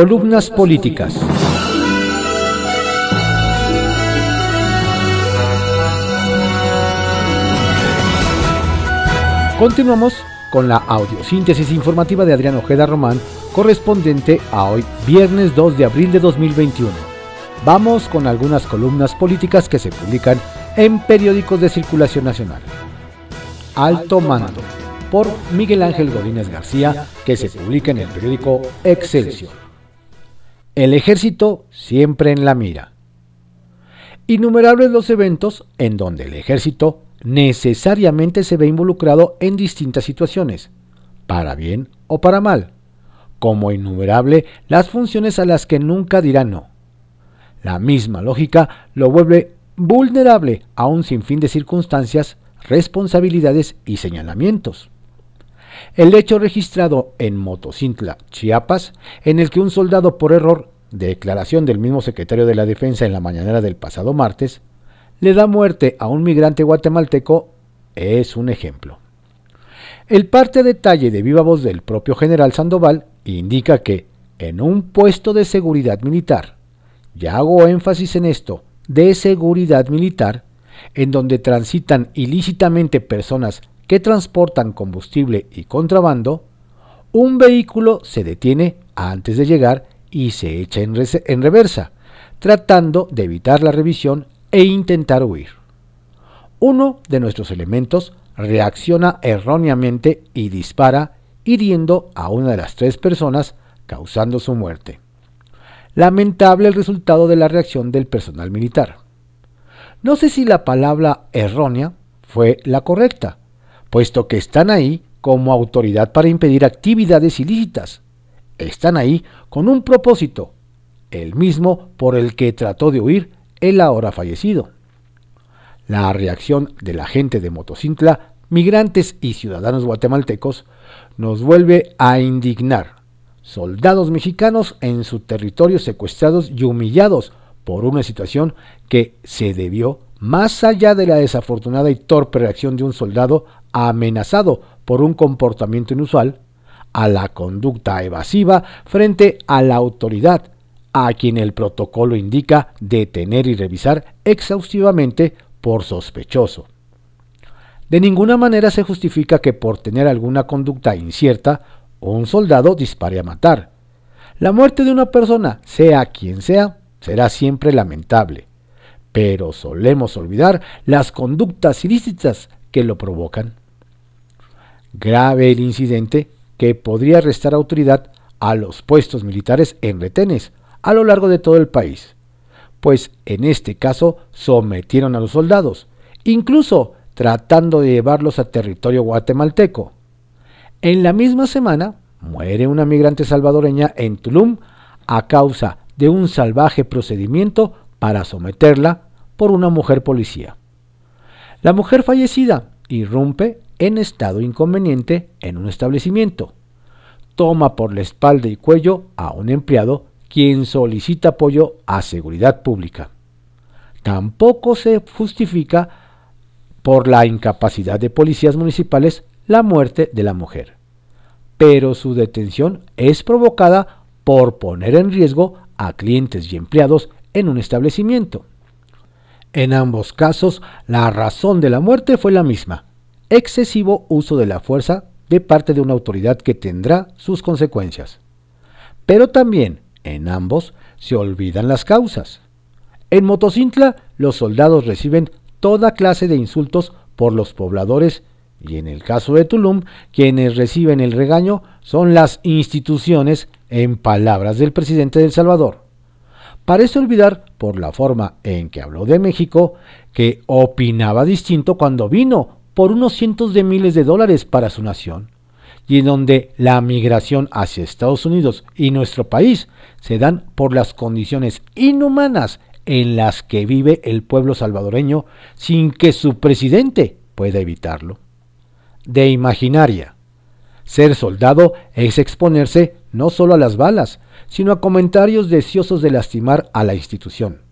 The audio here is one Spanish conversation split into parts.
Columnas políticas. Continuamos con la audiosíntesis informativa de Adrián Ojeda Román, correspondiente a hoy, viernes 2 de abril de 2021. Vamos con algunas columnas políticas que se publican en periódicos de circulación nacional. Alto Mando, por Miguel Ángel Godínez García, que se publica en el periódico Excelsior. El ejército siempre en la mira. Innumerables los eventos en donde el ejército necesariamente se ve involucrado en distintas situaciones, para bien o para mal, como innumerable las funciones a las que nunca dirá no. La misma lógica lo vuelve vulnerable a un sinfín de circunstancias, responsabilidades y señalamientos. El hecho registrado en Motocintla, Chiapas, en el que un soldado por error, declaración del mismo secretario de la Defensa en la mañanera del pasado martes, le da muerte a un migrante guatemalteco es un ejemplo. El parte detalle de viva voz del propio general Sandoval indica que en un puesto de seguridad militar, ya hago énfasis en esto, de seguridad militar, en donde transitan ilícitamente personas que transportan combustible y contrabando, un vehículo se detiene antes de llegar y se echa en, en reversa, tratando de evitar la revisión e intentar huir. Uno de nuestros elementos reacciona erróneamente y dispara, hiriendo a una de las tres personas, causando su muerte. Lamentable el resultado de la reacción del personal militar. No sé si la palabra errónea fue la correcta, puesto que están ahí como autoridad para impedir actividades ilícitas. Están ahí con un propósito, el mismo por el que trató de huir el ahora fallecido. La reacción de la gente de Motocintla, migrantes y ciudadanos guatemaltecos, nos vuelve a indignar. Soldados mexicanos en su territorio secuestrados y humillados por una situación que se debió más allá de la desafortunada y torpe reacción de un soldado amenazado por un comportamiento inusual, a la conducta evasiva frente a la autoridad a quien el protocolo indica detener y revisar exhaustivamente por sospechoso. De ninguna manera se justifica que por tener alguna conducta incierta, un soldado dispare a matar. La muerte de una persona, sea quien sea, será siempre lamentable, pero solemos olvidar las conductas ilícitas que lo provocan. Grave el incidente que podría restar autoridad a los puestos militares en retenes, a lo largo de todo el país, pues en este caso sometieron a los soldados, incluso tratando de llevarlos a territorio guatemalteco. En la misma semana muere una migrante salvadoreña en Tulum a causa de un salvaje procedimiento para someterla por una mujer policía. La mujer fallecida irrumpe en estado inconveniente en un establecimiento. Toma por la espalda y cuello a un empleado quien solicita apoyo a seguridad pública. Tampoco se justifica por la incapacidad de policías municipales la muerte de la mujer, pero su detención es provocada por poner en riesgo a clientes y empleados en un establecimiento. En ambos casos, la razón de la muerte fue la misma, excesivo uso de la fuerza de parte de una autoridad que tendrá sus consecuencias. Pero también en ambos se olvidan las causas. En Motocintla los soldados reciben toda clase de insultos por los pobladores y en el caso de Tulum quienes reciben el regaño son las instituciones en palabras del presidente de El Salvador. Parece olvidar por la forma en que habló de México que opinaba distinto cuando vino por unos cientos de miles de dólares para su nación y en donde la migración hacia Estados Unidos y nuestro país se dan por las condiciones inhumanas en las que vive el pueblo salvadoreño sin que su presidente pueda evitarlo. De imaginaria. Ser soldado es exponerse no solo a las balas, sino a comentarios deseosos de lastimar a la institución.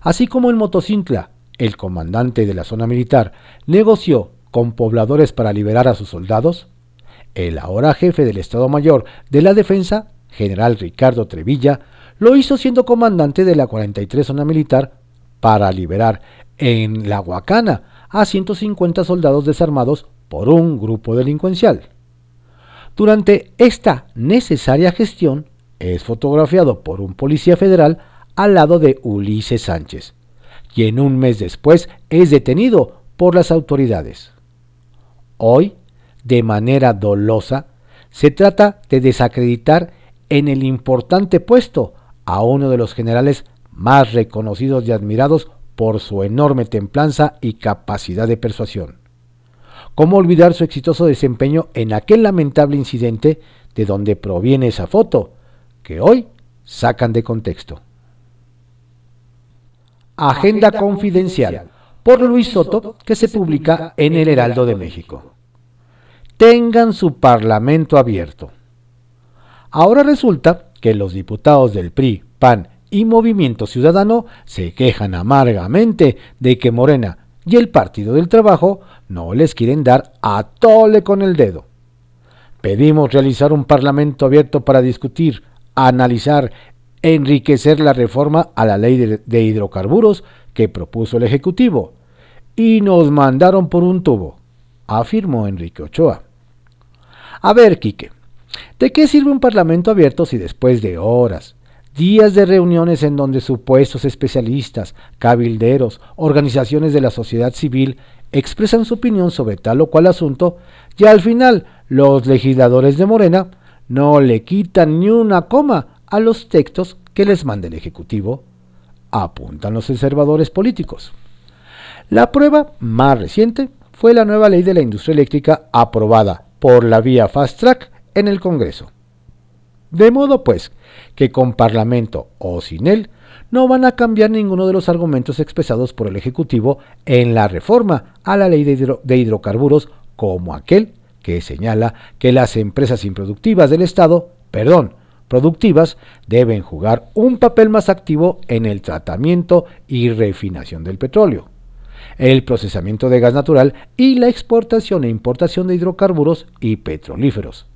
Así como en Motocintla, el comandante de la zona militar negoció con pobladores para liberar a sus soldados, el ahora jefe del Estado Mayor de la Defensa general Ricardo Trevilla, lo hizo siendo comandante de la 43 zona militar para liberar en la Huacana a 150 soldados desarmados por un grupo delincuencial. Durante esta necesaria gestión es fotografiado por un policía federal al lado de Ulises Sánchez, quien un mes después es detenido por las autoridades. Hoy, de manera dolosa, se trata de desacreditar en el importante puesto a uno de los generales más reconocidos y admirados por su enorme templanza y capacidad de persuasión. ¿Cómo olvidar su exitoso desempeño en aquel lamentable incidente de donde proviene esa foto, que hoy sacan de contexto? Agenda Confidencial por Luis Soto, que se publica en el Heraldo de México. Tengan su parlamento abierto. Ahora resulta que los diputados del PRI, PAN y Movimiento Ciudadano se quejan amargamente de que Morena y el Partido del Trabajo no les quieren dar a tole con el dedo. Pedimos realizar un parlamento abierto para discutir, analizar, enriquecer la reforma a la ley de, hidrocarburos que propuso el Ejecutivo. Y nos mandaron por un tubo, afirmó Enrique Ochoa. A ver, Quique, ¿de qué sirve un parlamento abierto si después de horas, días de reuniones en donde supuestos especialistas, cabilderos, organizaciones de la sociedad civil expresan su opinión sobre tal o cual asunto y al final los legisladores de Morena no le quitan ni una coma a los textos que les manda el Ejecutivo, apuntan los observadores políticos. La prueba más reciente fue la nueva ley de la industria eléctrica aprobada por la vía Fast Track en el Congreso. De modo pues que con Parlamento o sin él no van a cambiar ninguno de los argumentos expresados por el Ejecutivo en la reforma a la ley de, hidrocarburos como aquel que señala que las empresas improductivas del Estado, perdón, productivas, deben jugar un papel más activo en el tratamiento y refinación del petróleo, el procesamiento de gas natural y la exportación e importación de hidrocarburos y petrolíferos,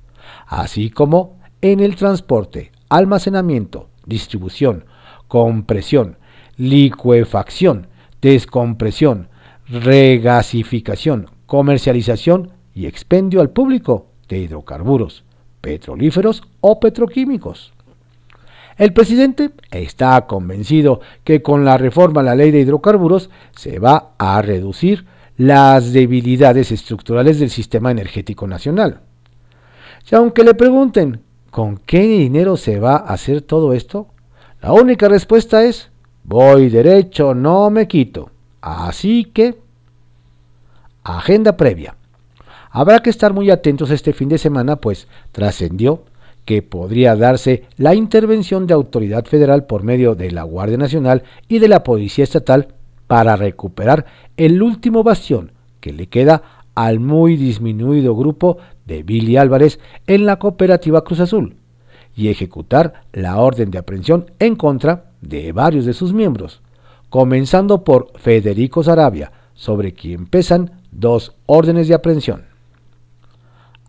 así como en el transporte, almacenamiento, distribución, compresión, licuefacción, descompresión, regasificación, comercialización y expendio al público de hidrocarburos, petrolíferos o petroquímicos. El presidente está convencido que con la reforma a la ley de hidrocarburos se va a reducir las debilidades estructurales del sistema energético nacional. Y aunque le pregunten ¿Con qué dinero se va a hacer todo esto? La única respuesta es, voy derecho, no me quito. Así que, agenda previa. Habrá que estar muy atentos este fin de semana, pues trascendió que podría darse la intervención de autoridad federal por medio de la Guardia Nacional y de la Policía Estatal para recuperar el último bastión que le queda al muy disminuido grupo de Billy Álvarez en la cooperativa Cruz Azul y ejecutar la orden de aprehensión en contra de varios de sus miembros, comenzando por Federico Sarabia, sobre quien pesan dos órdenes de aprehensión.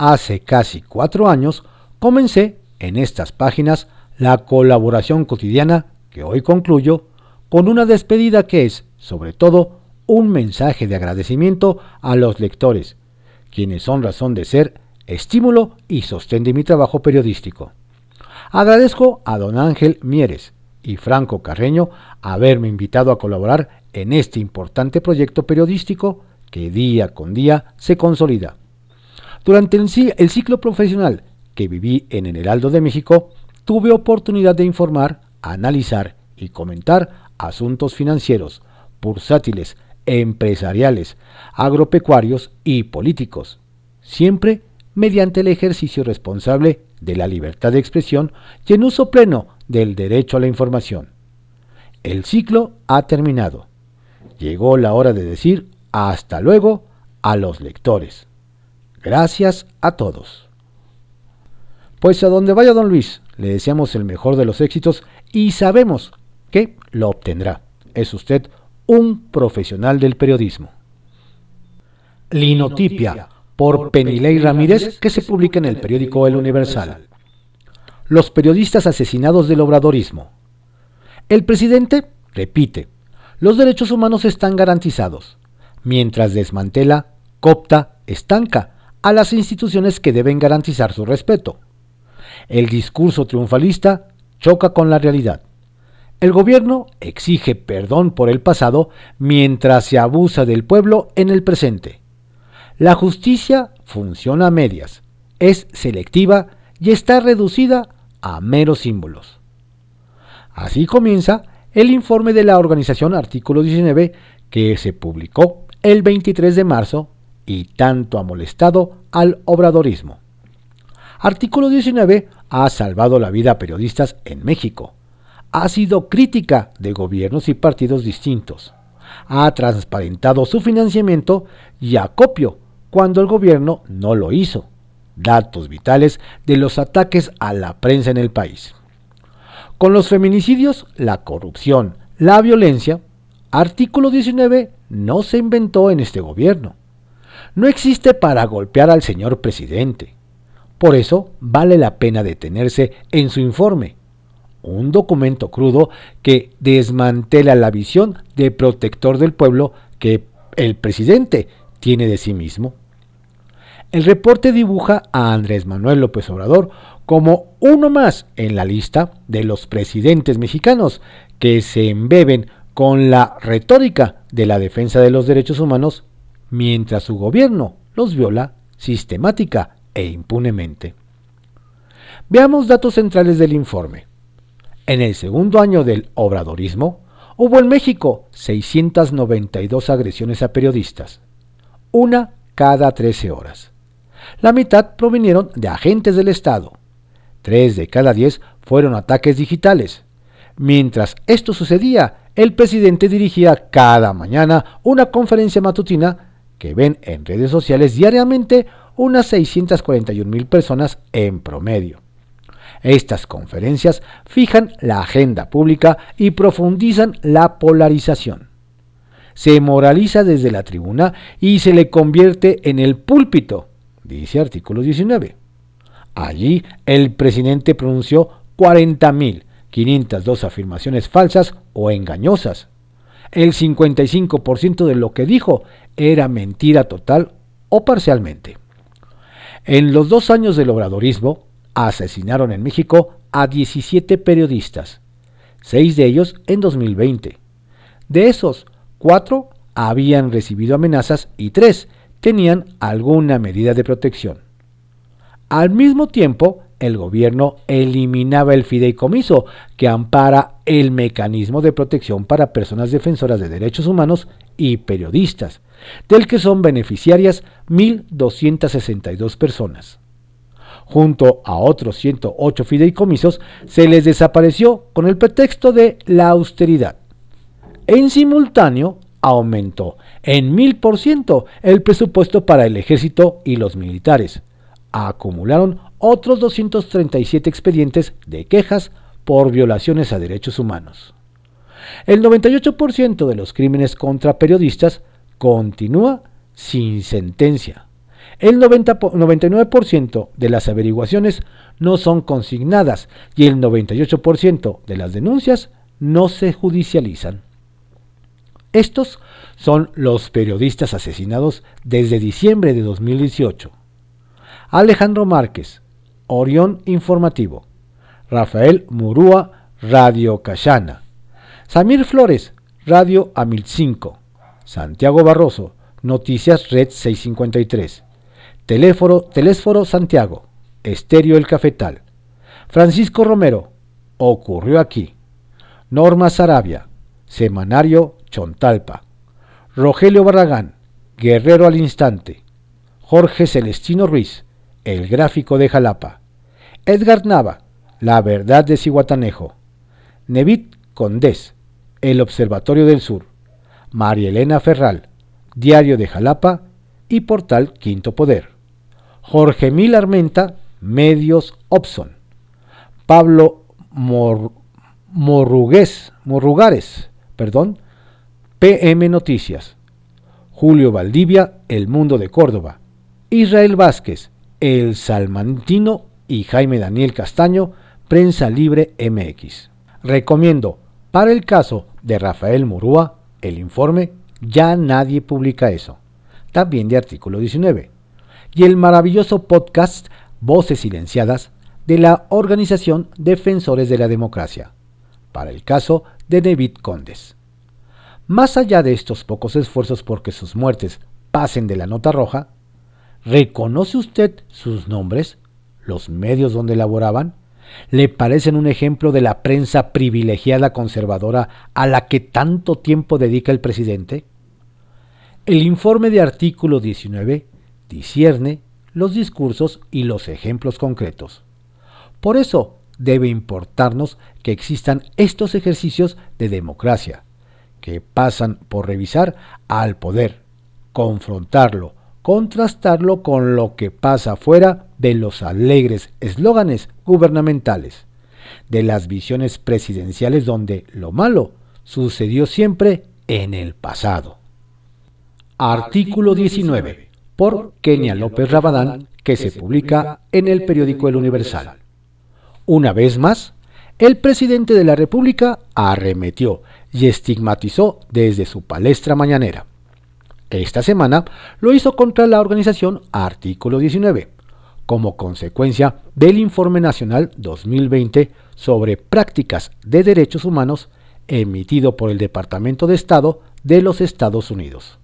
Hace casi cuatro años comencé en estas páginas la colaboración cotidiana que hoy concluyo con una despedida que es, sobre todo, un mensaje de agradecimiento a los lectores, quienes son razón de ser estímulo y sostén de mi trabajo periodístico. Agradezco a don Ángel Mieres y Franco Carreño haberme invitado a colaborar en este importante proyecto periodístico que día con día se consolida. Durante el, ciclo profesional que viví en el Heraldo de México, tuve oportunidad de informar, analizar y comentar asuntos financieros, bursátiles, empresariales, agropecuarios y políticos, siempre mediante el ejercicio responsable de la libertad de expresión y en uso pleno del derecho a la información. El ciclo ha terminado. Llegó la hora de decir hasta luego a los lectores. Gracias a todos. Pues a donde vaya don Luis, le deseamos el mejor de los éxitos y sabemos que lo obtendrá. Es usted un profesional del periodismo. Linotipia por Penilei Ramírez que se publica en el periódico El Universal. los periodistas asesinados del obradorismo. El presidente repite, los derechos humanos están garantizados, mientras desmantela, copta, estanca a las instituciones que deben garantizar su respeto. El discurso triunfalista choca con la realidad. El gobierno exige perdón por el pasado mientras se abusa del pueblo en el presente. La justicia funciona a medias, es selectiva y está reducida a meros símbolos. Así comienza el informe de la organización Artículo 19 que se publicó el 23 de marzo y tanto ha molestado al obradorismo. Artículo 19 ha salvado la vida a periodistas en México. Ha sido crítica de gobiernos y partidos distintos. Ha transparentado su financiamiento y acopio cuando el gobierno no lo hizo. Datos vitales de los ataques a la prensa en el país. Con los feminicidios, la corrupción, la violencia, artículo 19 no se inventó en este gobierno. No existe para golpear al señor presidente. Por eso vale la pena detenerse en su informe, un documento crudo que desmantela la visión de protector del pueblo que el presidente tiene de sí mismo. El reporte dibuja a Andrés Manuel López Obrador como uno más en la lista de los presidentes mexicanos que se embeben con la retórica de la defensa de los derechos humanos mientras su gobierno los viola sistemática e impunemente. Veamos datos centrales del informe. En el segundo año del obradorismo, hubo en México 692 agresiones a periodistas, una cada 13 horas. La mitad provinieron de agentes del Estado, Tres de cada diez fueron ataques digitales. Mientras esto sucedía, el presidente dirigía cada mañana una conferencia matutina que ven en redes sociales diariamente unas 641 mil personas en promedio. Estas conferencias fijan la agenda pública y profundizan la polarización. Se moraliza desde la tribuna y se le convierte en el púlpito, dice artículo 19. Allí el presidente pronunció 40.502 afirmaciones falsas o engañosas. El 55% de lo que dijo era mentira total o parcialmente. En los dos años del obradorismo, asesinaron en México a 17 periodistas, seis de ellos en 2020. De esos, cuatro habían recibido amenazas y tres tenían alguna medida de protección. Al mismo tiempo, el gobierno eliminaba el fideicomiso que ampara el mecanismo de protección para personas defensoras de derechos humanos y periodistas, del que son beneficiarias 1.262 personas. Junto a otros 108 fideicomisos, se les desapareció con el pretexto de la austeridad. En simultáneo, aumentó en 1000% el presupuesto para el ejército y los militares, acumularon otros 237 expedientes de quejas por violaciones a derechos humanos. El 98% de los crímenes contra periodistas continúa sin sentencia. El 99% de las averiguaciones no son consignadas y el 98% de las denuncias no se judicializan. Estos son los periodistas asesinados desde diciembre de 2018. Alejandro Márquez, Orión Informativo. Rafael Murúa, Radio Cachana. Samir Flores, Radio Amil 5. Santiago Barroso, Noticias Red 653. Teléfono, Telésforo Santiago, Estéreo El Cafetal. Francisco Romero, Ocurrió aquí. Norma Sarabia, Semanario Chontalpa. Rogelio Barragán, Guerrero al Instante. Jorge Celestino Ruiz, el gráfico de Jalapa. Edgar Nava, La verdad de Cihuatanejo. Nevit Condés, El Observatorio del Sur. María Elena Ferral, Diario de Jalapa y Portal Quinto Poder. Jorge Mil Armenta, Medios Opson. Pablo Morrugues, Morrugares, perdón, PM Noticias. Julio Valdivia, El Mundo de Córdoba. Israel Vázquez, el Salmantino y Jaime Daniel Castaño, Prensa Libre MX. Recomiendo, para el caso de Rafael Murúa, el informe Ya nadie publica eso, también de artículo 19, y el maravilloso podcast Voces Silenciadas de la Organización Defensores de la Democracia, para el caso de David Condes. Más allá de estos pocos esfuerzos porque sus muertes pasen de la nota roja, ¿reconoce usted sus nombres, los medios donde laboraban? ¿Le parecen un ejemplo de la prensa privilegiada conservadora a la que tanto tiempo dedica el presidente? El informe de artículo 19 discierne los discursos y los ejemplos concretos. Por eso debe importarnos que existan estos ejercicios de democracia, que pasan por revisar al poder, confrontarlo, contrastarlo con lo que pasa fuera de los alegres eslóganes gubernamentales, de las visiones presidenciales donde lo malo sucedió siempre en el pasado. Artículo 19 por Kenia López Rabadán, que se publica en el periódico El Universal. Una vez más, el presidente de la República arremetió y estigmatizó desde su palestra mañanera. Esta semana lo hizo contra la organización Artículo 19, como consecuencia del Informe Nacional 2020 sobre prácticas de derechos humanos emitido por el Departamento de Estado de los Estados Unidos.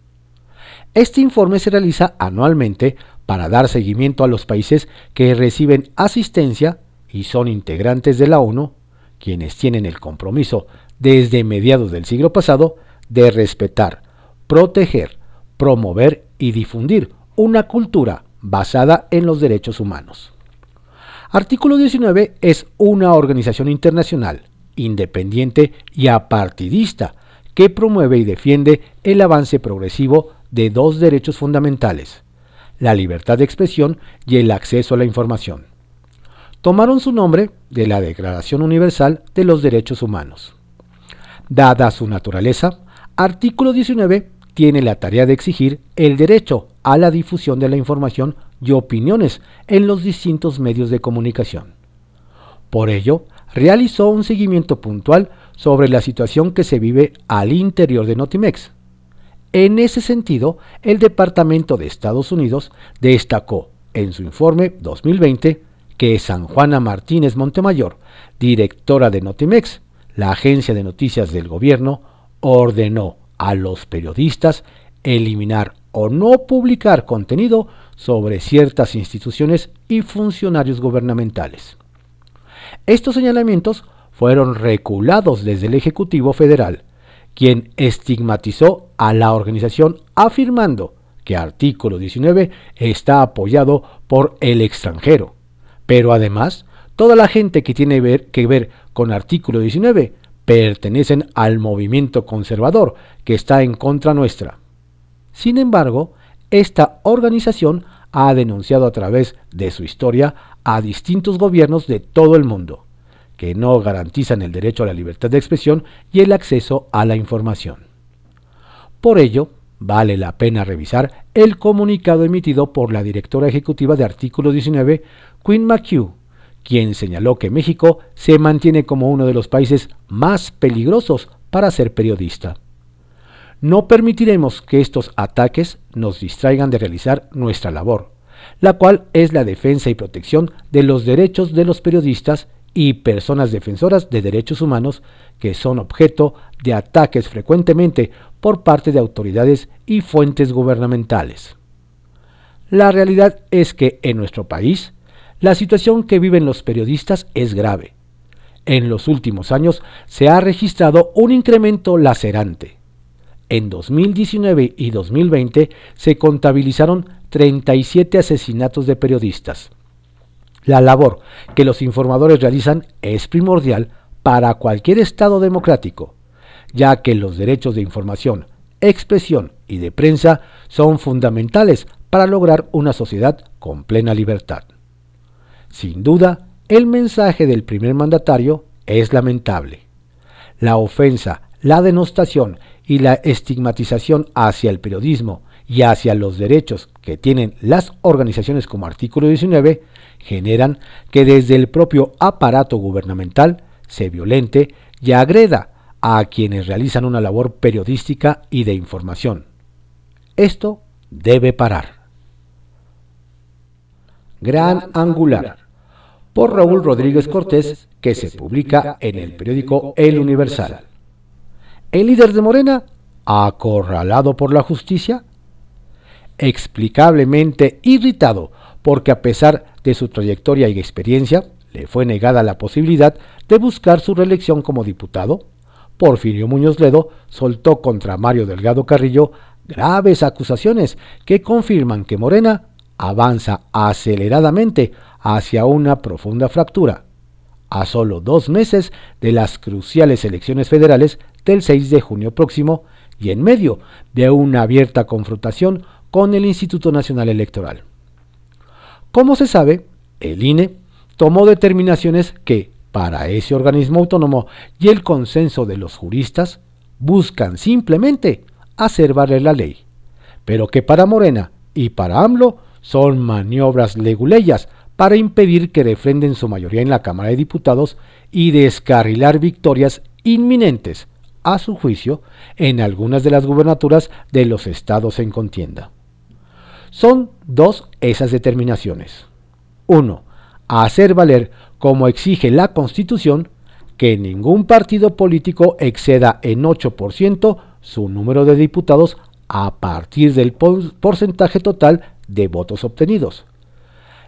Este informe se realiza anualmente para dar seguimiento a los países que reciben asistencia y son integrantes de la ONU, quienes tienen el compromiso desde mediados del siglo pasado de respetar, proteger, promover y difundir una cultura basada en los derechos humanos. Artículo 19 es una organización internacional, independiente y apartidista que promueve y defiende el avance progresivo de dos derechos fundamentales, la libertad de expresión y el acceso a la información. Tomaron su nombre de la Declaración Universal de los Derechos Humanos. Dada su naturaleza, artículo 19 tiene la tarea de exigir el derecho a la difusión de la información y opiniones en los distintos medios de comunicación. Por ello, realizó un seguimiento puntual sobre la situación que se vive al interior de Notimex, en ese sentido, el Departamento de Estados Unidos destacó en su informe 2020 que San Juana Martínez Montemayor, directora de Notimex, la agencia de noticias del gobierno, ordenó a los periodistas eliminar o no publicar contenido sobre ciertas instituciones y funcionarios gubernamentales. Estos señalamientos fueron reculados desde el Ejecutivo Federal, quien estigmatizó a la organización afirmando que artículo 19 está apoyado por el extranjero. Pero además, toda la gente que tiene que ver con artículo 19 pertenecen al movimiento conservador que está en contra nuestra. Sin embargo, esta organización ha denunciado a través de su historia a distintos gobiernos de todo el mundo que no garantizan el derecho a la libertad de expresión y el acceso a la información. Por ello, vale la pena revisar el comunicado emitido por la directora ejecutiva de artículo 19, Quinn McHugh, quien señaló que México se mantiene como uno de los países más peligrosos para ser periodista. No permitiremos que estos ataques nos distraigan de realizar nuestra labor, la cual es la defensa y protección de los derechos de los periodistas y personas defensoras de derechos humanos que son objeto de ataques frecuentemente por parte de autoridades y fuentes gubernamentales. La realidad es que en nuestro país la situación que viven los periodistas es grave. En los últimos años se ha registrado un incremento lacerante. En 2019 y 2020 se contabilizaron 37 asesinatos de periodistas la labor que los informadores realizan es primordial para cualquier Estado democrático, ya que los derechos de información, expresión y de prensa son fundamentales para lograr una sociedad con plena libertad. Sin duda, el mensaje del primer mandatario es lamentable. La ofensa, la denostación y la estigmatización hacia el periodismo y hacia los derechos que tienen las organizaciones como artículo 19 generan que desde el propio aparato gubernamental se violente y agreda a quienes realizan una labor periodística y de información. Esto debe parar. Gran Angular, por Raúl Rodríguez Cortés, que se publica en el periódico El Universal. El líder de Morena, acorralado por la justicia, explicablemente irritado porque a pesar de su trayectoria y experiencia, le fue negada la posibilidad de buscar su reelección como diputado, Porfirio Muñoz Ledo soltó contra Mario Delgado Carrillo graves acusaciones que confirman que Morena avanza aceleradamente hacia una profunda fractura, a solo dos meses de las cruciales elecciones federales del 6 de junio próximo y en medio de una abierta confrontación con el Instituto Nacional Electoral. Como se sabe, el INE tomó determinaciones que, para ese organismo autónomo y el consenso de los juristas, buscan simplemente hacer valer la ley, pero que para Morena y para AMLO son maniobras leguleyas para impedir que refrenden su mayoría en la Cámara de Diputados y descarrilar victorias inminentes, a su juicio, en algunas de las gubernaturas de los estados en contienda. Son dos esas determinaciones. 1. Hacer valer, como exige la Constitución, que ningún partido político exceda en 8% su número de diputados a partir del porcentaje total de votos obtenidos.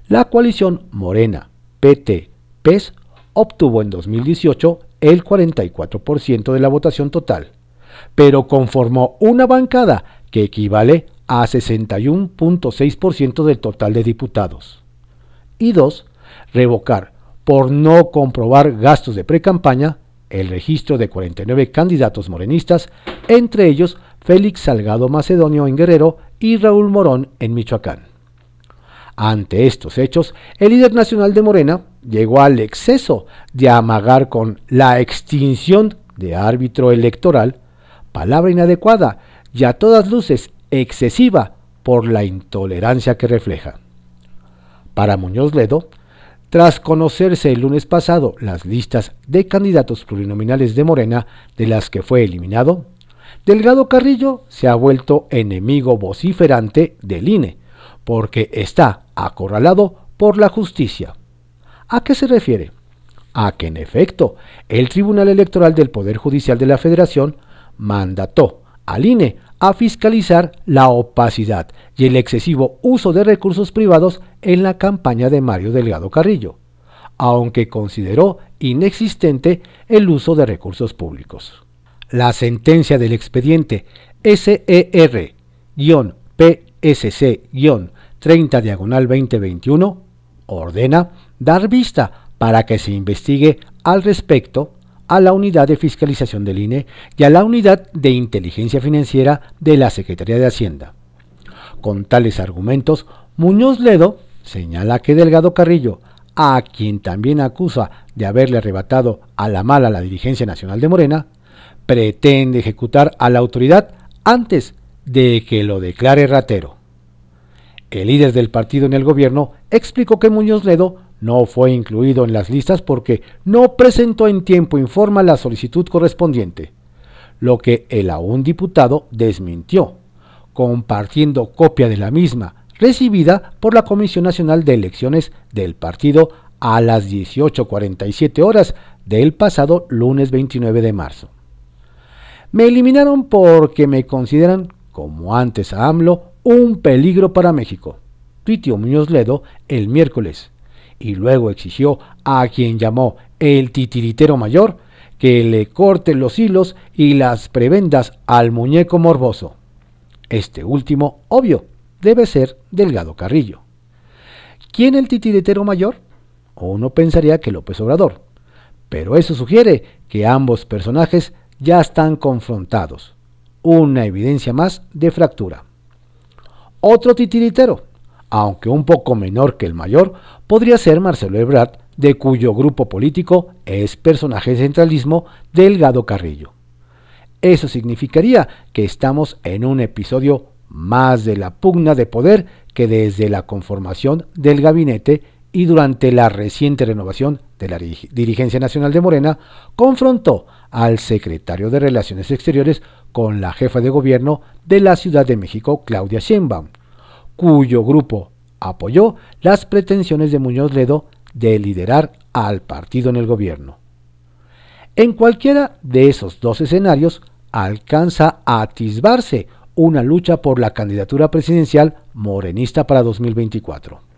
La coalición Morena, PT, PES obtuvo en 2018 el 44% de la votación total, pero conformó una bancada que equivale a 61.6% del total de diputados. Y dos, revocar por no comprobar gastos de precampaña el registro de 49 candidatos morenistas, entre ellos Félix Salgado Macedonio en Guerrero y Raúl Morón en Michoacán. Ante estos hechos, el líder nacional de Morena llegó al exceso de amagar con la extinción de árbitro electoral, palabra inadecuada y a todas luces excesiva por la intolerancia que refleja. Para Muñoz Ledo, tras conocerse el lunes pasado las listas de candidatos plurinominales de Morena de las que fue eliminado, Delgado Carrillo se ha vuelto enemigo vociferante del INE, porque está acorralado por la justicia. ¿A qué se refiere? A que en efecto el Tribunal Electoral del Poder Judicial de la Federación mandató al INE a fiscalizar la opacidad y el excesivo uso de recursos privados en la campaña de Mario Delgado Carrillo, aunque consideró inexistente el uso de recursos públicos. La sentencia del expediente SER-PSC-30 diagonal 2021 ordena dar vista para que se investigue al respecto a la Unidad de Fiscalización del INE y a la Unidad de Inteligencia Financiera de la Secretaría de Hacienda. Con tales argumentos, Muñoz Ledo señala que Delgado Carrillo, a quien también acusa de haberle arrebatado a la mala la dirigencia nacional de Morena, pretende ejecutar a la autoridad antes de que lo declare ratero. El líder del partido en el gobierno explicó que Muñoz Ledo no fue incluido en las listas porque no presentó en tiempo informa la solicitud correspondiente, lo que el aún diputado desmintió, compartiendo copia de la misma recibida por la Comisión Nacional de Elecciones del partido a las 18.47 horas del pasado lunes 29 de marzo. Me eliminaron porque me consideran, como antes a AMLO, un peligro para México, tuiteó Muñoz Ledo el miércoles y luego exigió a quien llamó el titiritero mayor que le corte los hilos y las prebendas al muñeco morboso. Este último, obvio, debe ser Delgado Carrillo. ¿Quién el titiritero mayor? Uno pensaría que López Obrador, pero eso sugiere que ambos personajes ya están confrontados. Una evidencia más de fractura. Otro titiritero, aunque un poco menor que el mayor, podría ser Marcelo Ebrard, de cuyo grupo político es personaje centralismo Delgado Carrillo. Eso significaría que estamos en un episodio más de la pugna de poder que desde la conformación del gabinete y durante la reciente renovación de la dirigencia nacional de Morena, confrontó al secretario de Relaciones Exteriores con la jefa de gobierno de la Ciudad de México, Claudia Sheinbaum, cuyo grupo apoyó las pretensiones de Muñoz Ledo de liderar al partido en el gobierno. En cualquiera de esos dos escenarios alcanza a atisbarse una lucha por la candidatura presidencial morenista para 2024.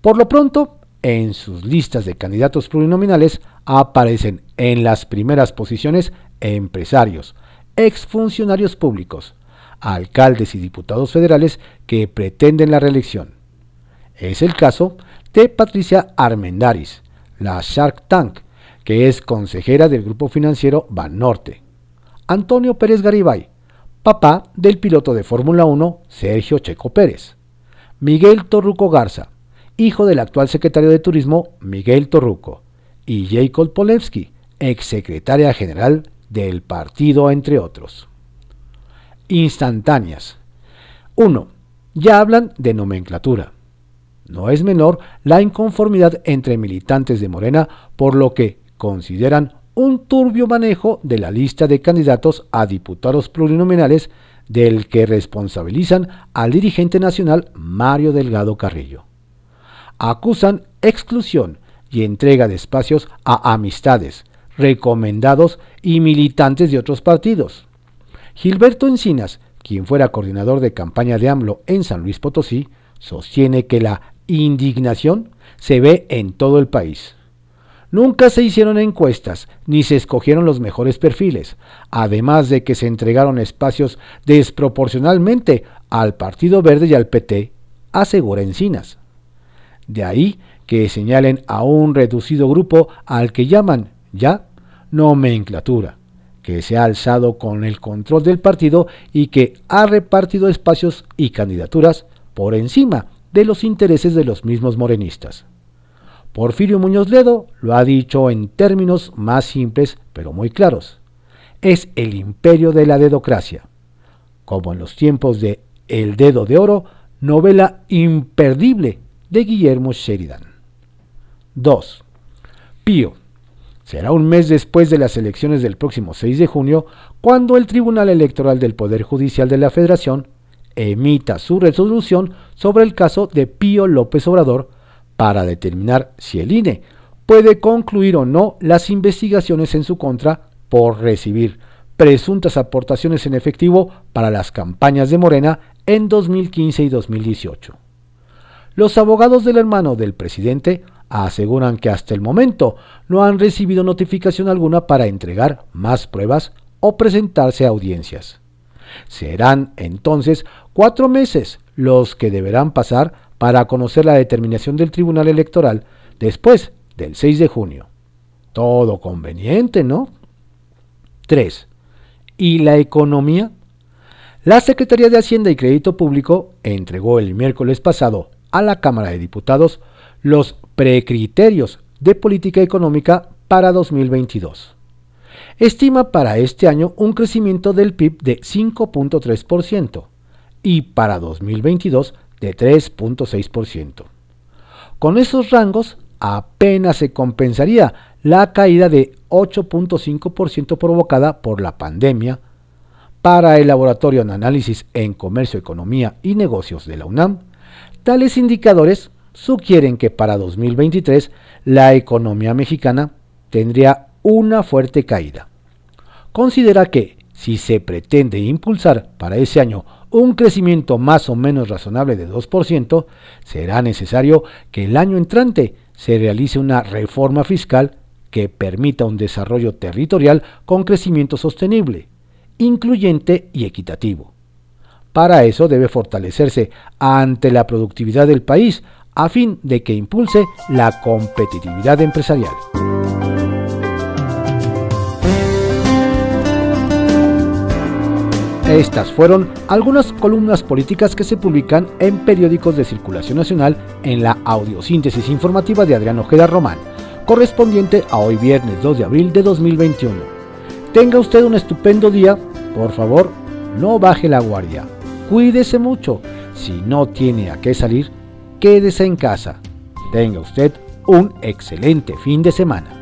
Por lo pronto, en sus listas de candidatos plurinominales aparecen en las primeras posiciones empresarios, exfuncionarios públicos, alcaldes y diputados federales que pretenden la reelección. Es el caso de Patricia Armendaris, la Shark Tank, que es consejera del grupo financiero Banorte. Antonio Pérez Garibay, papá del piloto de Fórmula 1 Sergio Checo Pérez. Miguel Torruco Garza, hijo del actual secretario de Turismo Miguel Torruco. Y Jacob Polewski, exsecretaria general del partido, entre otros. Instantáneas. 1. Ya hablan de nomenclatura. No es menor la inconformidad entre militantes de Morena por lo que consideran un turbio manejo de la lista de candidatos a diputados plurinominales del que responsabilizan al dirigente nacional Mario Delgado Carrillo. Acusan exclusión y entrega de espacios a amistades, recomendados y militantes de otros partidos. Gilberto Encinas, quien fuera coordinador de campaña de AMLO en San Luis Potosí, sostiene que la indignación se ve en todo el país. Nunca se hicieron encuestas ni se escogieron los mejores perfiles, además de que se entregaron espacios desproporcionalmente al Partido Verde y al PT, asegura Encinas. De ahí que señalen a un reducido grupo al que llaman ya nomenclatura, que se ha alzado con el control del partido y que ha repartido espacios y candidaturas por encima de los intereses de los mismos morenistas. Porfirio Muñoz Ledo lo ha dicho en términos más simples pero muy claros. Es el imperio de la dedocracia. Como en los tiempos de El Dedo de Oro, novela imperdible de Guillermo Sheridan. 2. Pío. Será un mes después de las elecciones del próximo 6 de junio cuando el Tribunal Electoral del Poder Judicial de la Federación emita su resolución sobre el caso de Pío López Obrador para determinar si el INE puede concluir o no las investigaciones en su contra por recibir presuntas aportaciones en efectivo para las campañas de Morena en 2015 y 2018. Los abogados del hermano del presidente aseguran que hasta el momento no han recibido notificación alguna para entregar más pruebas o presentarse a audiencias. Serán entonces cuatro meses los que deberán pasar para conocer la determinación del Tribunal Electoral después del 6 de junio. Todo conveniente, ¿no? 3. ¿Y la economía? La Secretaría de Hacienda y Crédito Público entregó el miércoles pasado a la Cámara de Diputados los precriterios de política económica para 2022 estima para este año un crecimiento del PIB de 5.3% y para 2022 de 3.6%. Con esos rangos apenas se compensaría la caída de 8.5% provocada por la pandemia. Para el Laboratorio de Análisis en Comercio, Economía y Negocios de la UNAM, tales indicadores sugieren que para 2023 la economía mexicana tendría una fuerte caída. Considera que, si se pretende impulsar para ese año un crecimiento más o menos razonable de 2%, será necesario que el año entrante se realice una reforma fiscal que permita un desarrollo territorial con crecimiento sostenible, incluyente y equitativo. Para eso debe fortalecerse ante la productividad del país a fin de que impulse la competitividad empresarial. Estas fueron algunas columnas políticas que se publican en periódicos de circulación nacional en la audiosíntesis informativa de Adrián Ojeda Román, correspondiente a hoy viernes 2 de abril de 2021. Tenga usted un estupendo día, por favor, no baje la guardia, cuídese mucho, si no tiene a qué salir, quédese en casa. Tenga usted un excelente fin de semana.